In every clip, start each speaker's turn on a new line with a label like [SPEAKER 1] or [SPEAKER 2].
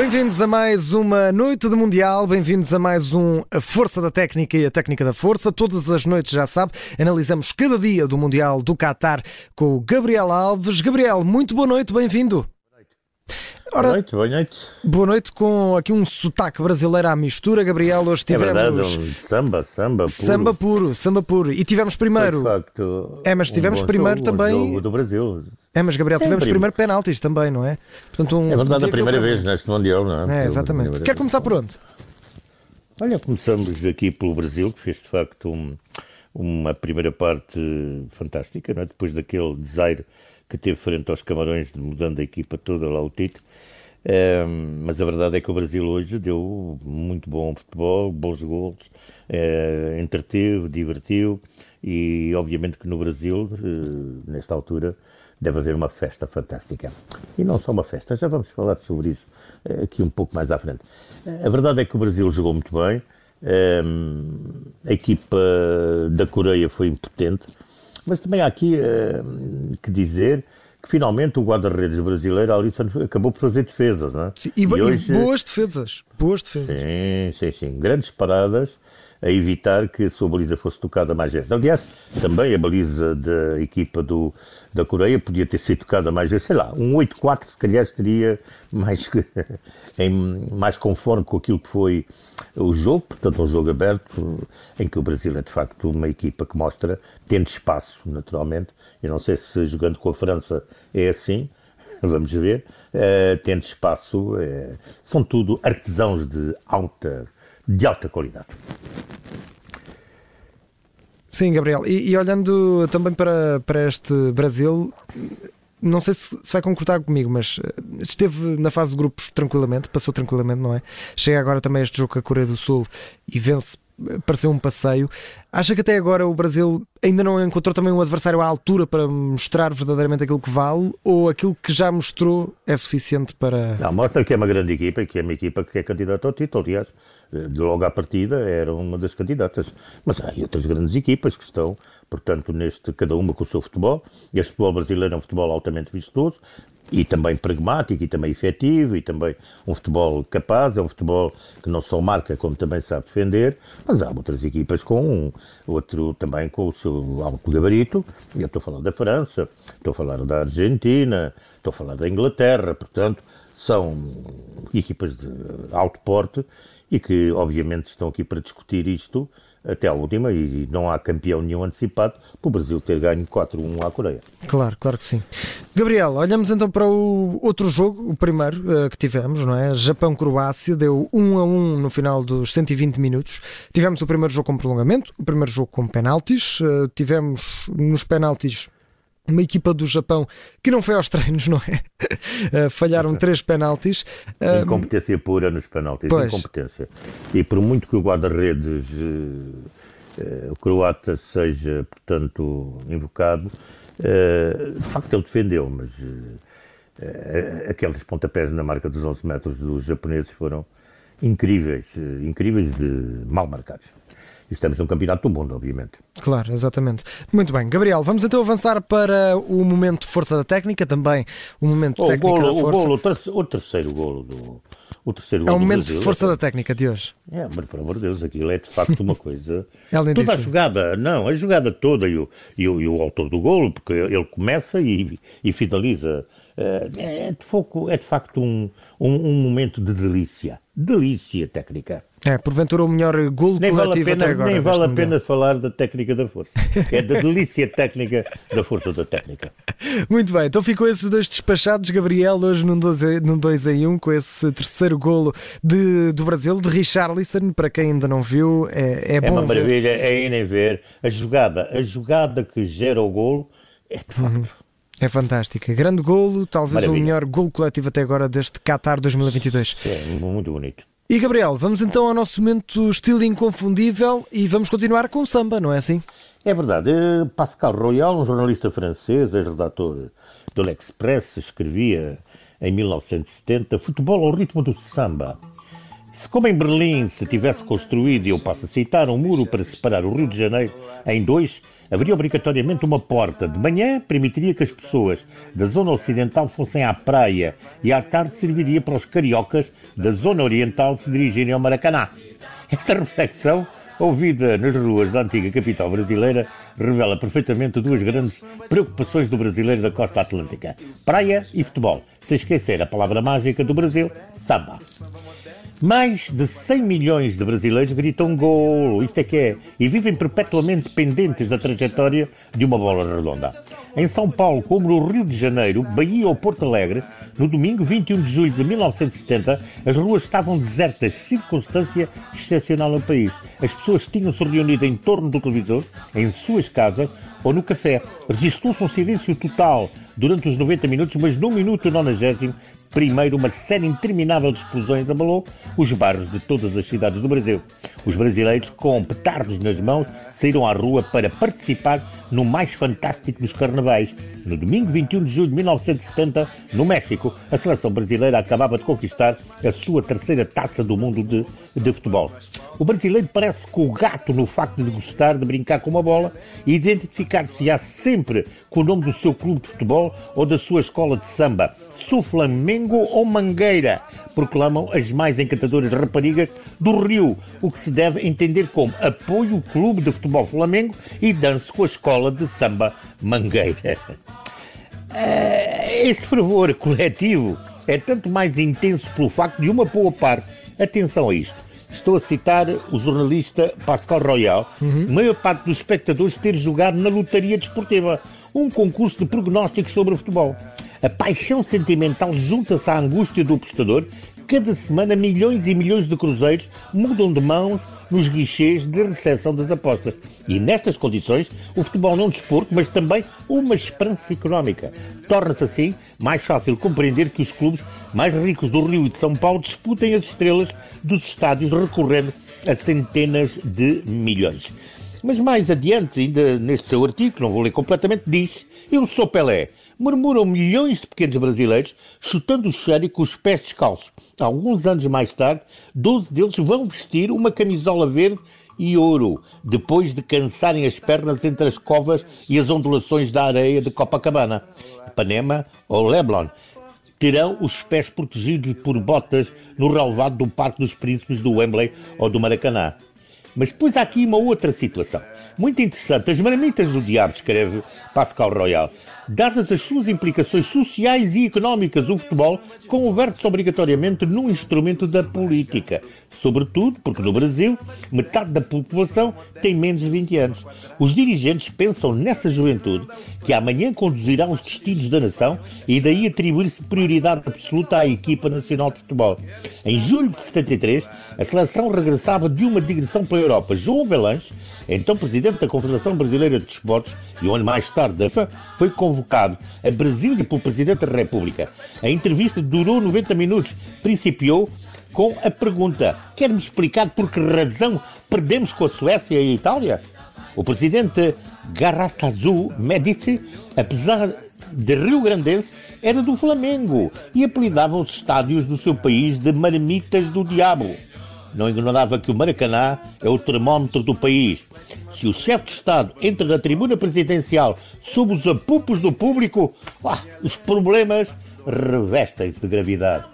[SPEAKER 1] Bem-vindos a mais uma noite de Mundial, bem-vindos a mais um A Força da Técnica e a Técnica da Força. Todas as noites, já sabe, analisamos cada dia do Mundial do Qatar com o Gabriel Alves. Gabriel, muito boa noite, bem-vindo.
[SPEAKER 2] Ora, boa noite, boa noite.
[SPEAKER 1] Boa noite com aqui um sotaque brasileiro à mistura, Gabriel. Hoje tivemos.
[SPEAKER 2] É verdade, um samba, samba puro.
[SPEAKER 1] Samba puro, samba puro. E tivemos primeiro.
[SPEAKER 2] Foi, de facto,
[SPEAKER 1] é, mas tivemos
[SPEAKER 2] um
[SPEAKER 1] primeiro
[SPEAKER 2] jogo,
[SPEAKER 1] também.
[SPEAKER 2] Um jogo do Brasil.
[SPEAKER 1] É, mas Gabriel,
[SPEAKER 2] Sempre.
[SPEAKER 1] tivemos primeiro penaltis também, não é?
[SPEAKER 2] Portanto, um, é verdade, a primeira vez neste Mundial, não
[SPEAKER 1] é? É, exatamente. Quer começar por onde?
[SPEAKER 2] Olha, começamos aqui pelo Brasil, que fez de facto um, uma primeira parte fantástica, não é? depois daquele desaire que teve frente aos Camarões, mudando a equipa toda lá o Tite. Mas a verdade é que o Brasil hoje deu muito bom futebol, bons gols, uh, entreteve, divertiu e obviamente que no Brasil, uh, nesta altura, deve haver uma festa fantástica. E não só uma festa, já vamos falar sobre isso uh, aqui um pouco mais à frente. a verdade é que o Brasil jogou muito bem, a equipa da Coreia foi impotente, mas também há aqui que dizer que finalmente o guarda-redes brasileiro, Alisson, acabou por fazer defesas, não é?
[SPEAKER 1] Sim, e, e, hoje... boas defesas, boas defesas.
[SPEAKER 2] Sim, sim, sim. Grandes paradas a evitar que a sua baliza fosse tocada mais vezes. Aliás, também a baliza da equipa do, da Coreia podia ter sido tocada mais vezes, sei lá, um 8-4 se calhar estaria mais, em, mais conforme com aquilo que foi o jogo, portanto um jogo aberto, em que o Brasil é de facto uma equipa que mostra, tendo espaço naturalmente, eu não sei se jogando com a França é assim, vamos ver, uh, tendo espaço, uh, são tudo artesãos de alta de alta qualidade.
[SPEAKER 1] Sim, Gabriel. E, e, olhando também para, para este Brasil, não sei se, vai concordar comigo, mas eh, esteve na fase de grupos tranquilamente, passou tranquilamente, não é? Chega agora também este jogo com a Coreia do Sul e vence pareceu um passeio. Acha que até agora o Brasil ainda não encontrou também um adversário à altura para mostrar verdadeiramente aquilo que vale ou aquilo que já mostrou é suficiente para.
[SPEAKER 2] Não, mostra que é uma grande equipa que é uma equipa que é candidata ao título, aliás. Logo à partida era uma das candidatas. Mas há outras grandes equipas que estão, portanto, neste, cada uma com o seu futebol. Este futebol brasileiro é um futebol altamente vistoso e também pragmático e também efetivo e também um futebol capaz, é um futebol que não só marca como também sabe defender, mas há outras equipas com um, outro também com o seu alto gabarito, eu estou a falar da França, estou a falar da Argentina, estou a falar da Inglaterra, portanto, são equipas de alto porte e que obviamente estão aqui para discutir isto até à última e não há campeão nenhum antecipado para o Brasil ter ganho 4-1 à Coreia.
[SPEAKER 1] Claro, claro que sim. Gabriel, olhamos então para o outro jogo, o primeiro uh, que tivemos, não é? Japão-Croácia, deu 1 a 1 no final dos 120 minutos. Tivemos o primeiro jogo com prolongamento, o primeiro jogo com penaltis, uh, tivemos nos penaltis uma equipa do Japão que não foi aos treinos, não é? Uh, falharam três penaltis.
[SPEAKER 2] Uh, incompetência pura nos penaltis, pois. incompetência. E por muito que o guarda-redes uh, croata seja, portanto, invocado, de facto ele defendeu, mas aqueles pontapés na marca dos 11 metros dos japoneses foram incríveis, incríveis de mal marcados estamos num campeonato do mundo, obviamente.
[SPEAKER 1] Claro, exatamente. Muito bem, Gabriel, vamos então avançar para o momento de força da técnica, também o momento oh, técnico
[SPEAKER 2] golo,
[SPEAKER 1] da força.
[SPEAKER 2] O, golo, o terceiro golo do, o terceiro
[SPEAKER 1] é
[SPEAKER 2] o
[SPEAKER 1] momento
[SPEAKER 2] Brasil,
[SPEAKER 1] de força é, da técnica de hoje.
[SPEAKER 2] É, mas por amor de Deus, aquilo é de facto uma coisa. é toda a jogada, não, a jogada toda e o, e o, e o autor do golo, porque ele começa e, e finaliza. É, é, de, foco, é de facto um, um, um momento de delícia. Delícia técnica.
[SPEAKER 1] É, porventura o melhor golo
[SPEAKER 2] nem
[SPEAKER 1] vale
[SPEAKER 2] a pena,
[SPEAKER 1] até agora.
[SPEAKER 2] Nem vale a pena falar da técnica da força. É da delícia técnica da força da técnica.
[SPEAKER 1] Muito bem, então ficou esses dois despachados, Gabriel, hoje num 2 num dois em 1, um, com esse terceiro golo de, do Brasil, de Richarlison, para quem ainda não viu, é, é, é bom.
[SPEAKER 2] É uma maravilha, ver. é ir nem ver. A jogada, a jogada que gera o golo é de facto. Uhum.
[SPEAKER 1] É fantástica. Grande golo, talvez Maravilha. o melhor golo coletivo até agora deste Qatar 2022.
[SPEAKER 2] É, muito bonito.
[SPEAKER 1] E Gabriel, vamos então ao nosso momento estilo inconfundível e vamos continuar com o samba, não é assim?
[SPEAKER 2] É verdade. Eh, Pascal Royal, um jornalista francês, ex-redator do L'Express, escrevia em 1970 Futebol ao ritmo do samba. Se, como em Berlim, se tivesse construído, eu passo a citar, um muro para separar o Rio de Janeiro em dois, haveria obrigatoriamente uma porta. De manhã, permitiria que as pessoas da zona ocidental fossem à praia e à tarde serviria para os cariocas da zona oriental se dirigirem ao Maracanã. Esta reflexão, ouvida nas ruas da antiga capital brasileira, revela perfeitamente duas grandes preocupações do brasileiro da costa atlântica: praia e futebol. Se esquecer a palavra mágica do Brasil, samba. Mais de 100 milhões de brasileiros gritam gol, isto é que é, e vivem perpetuamente pendentes da trajetória de uma bola redonda. Em São Paulo, como no Rio de Janeiro, Bahia ou Porto Alegre, no domingo 21 de julho de 1970, as ruas estavam desertas, circunstância excepcional no país. As pessoas tinham-se reunido em torno do televisor, em suas casas ou no café. Registrou-se um silêncio total durante os 90 minutos, mas no minuto 90 Primeiro, uma série interminável de explosões abalou os bairros de todas as cidades do Brasil. Os brasileiros, com petardos nas mãos, saíram à rua para participar no mais fantástico dos carnavais. No domingo 21 de julho de 1970, no México, a seleção brasileira acabava de conquistar a sua terceira taça do mundo de, de futebol. O brasileiro parece com o gato no facto de gostar de brincar com uma bola e identificar-se-á sempre com o nome do seu clube de futebol ou da sua escola de samba. Sou Flamengo ou Mangueira, proclamam as mais encantadoras raparigas do Rio, o que se deve entender como apoio o clube de futebol Flamengo e danço com a escola de samba Mangueira. Eh, este fervor coletivo é tanto mais intenso pelo facto de uma boa parte, atenção a isto, estou a citar o jornalista Pascal Royal, uhum. a maior parte dos espectadores ter jogado na lotaria desportiva, um concurso de prognósticos sobre o futebol. A paixão sentimental junta-se à angústia do apostador. Cada semana, milhões e milhões de cruzeiros mudam de mãos nos guichês de recepção das apostas. E nestas condições, o futebol não é um desporto, mas também uma esperança económica. Torna-se assim mais fácil compreender que os clubes mais ricos do Rio e de São Paulo disputem as estrelas dos estádios recorrendo a centenas de milhões. Mas mais adiante, ainda neste seu artigo, não vou ler completamente, diz: Eu sou Pelé murmuram milhões de pequenos brasileiros chutando o cheiro com os pés descalços. Alguns anos mais tarde, 12 deles vão vestir uma camisola verde e ouro, depois de cansarem as pernas entre as covas e as ondulações da areia de Copacabana, Ipanema ou Leblon. Terão os pés protegidos por botas no relevado do Parque dos Príncipes do Wembley ou do Maracanã. Mas depois há aqui uma outra situação. Muito interessante. As marmitas do diabo, escreve Pascal Royal. Dadas as suas implicações sociais e económicas, o futebol converte-se obrigatoriamente num instrumento da política. Sobretudo porque no Brasil, metade da população tem menos de 20 anos. Os dirigentes pensam nessa juventude que amanhã conduzirá os destinos da nação e daí atribuir-se prioridade absoluta à equipa nacional de futebol. Em julho de 73, a seleção regressava de uma digressão pela Europa. João Velange então presidente da Confederação Brasileira de Desportos, e um ano mais tarde da FA, foi convocado a Brasília pelo Presidente da República. A entrevista durou 90 minutos, principiou com a pergunta: quer-me explicar por que razão perdemos com a Suécia e a Itália? O presidente Garratazul Medici, apesar de Rio Grandense, era do Flamengo e apelidava os estádios do seu país de Marmitas do Diabo. Não ignorava que o Maracanã é o termómetro do país. Se o chefe de Estado entra na tribuna presidencial sob os apupos do público, ah, os problemas revestem-se de gravidade.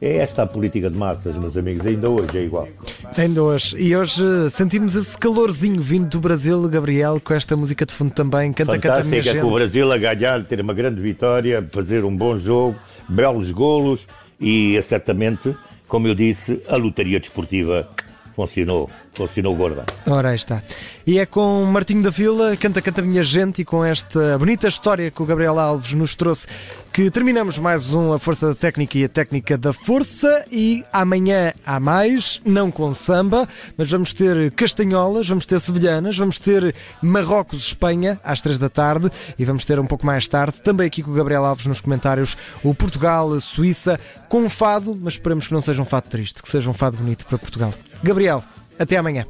[SPEAKER 2] É esta a política de massas, meus amigos, ainda hoje é igual.
[SPEAKER 1] Ainda hoje. E hoje sentimos esse calorzinho vindo do Brasil, Gabriel, com esta música de fundo também. Canta,
[SPEAKER 2] Fantástica,
[SPEAKER 1] canta, minha gente.
[SPEAKER 2] com o Brasil a ganhar, ter uma grande vitória, fazer um bom jogo, belos golos e certamente como eu disse, a lotaria desportiva funcionou, funcionou gorda.
[SPEAKER 1] Ora, aí está. E é com Martinho da Vila, Canta Canta Minha Gente, e com esta bonita história que o Gabriel Alves nos trouxe, que terminamos mais um A Força da Técnica e a Técnica da Força. E amanhã há mais, não com samba, mas vamos ter Castanholas, vamos ter Sevilhanas, vamos ter Marrocos-Espanha às três da tarde e vamos ter um pouco mais tarde, também aqui com o Gabriel Alves nos comentários, o Portugal-Suíça com um fado, mas esperamos que não seja um fado triste, que seja um fado bonito para Portugal. Gabriel, até amanhã.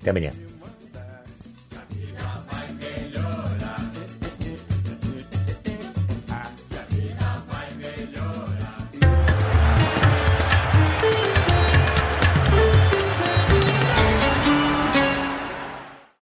[SPEAKER 2] Até amanhã.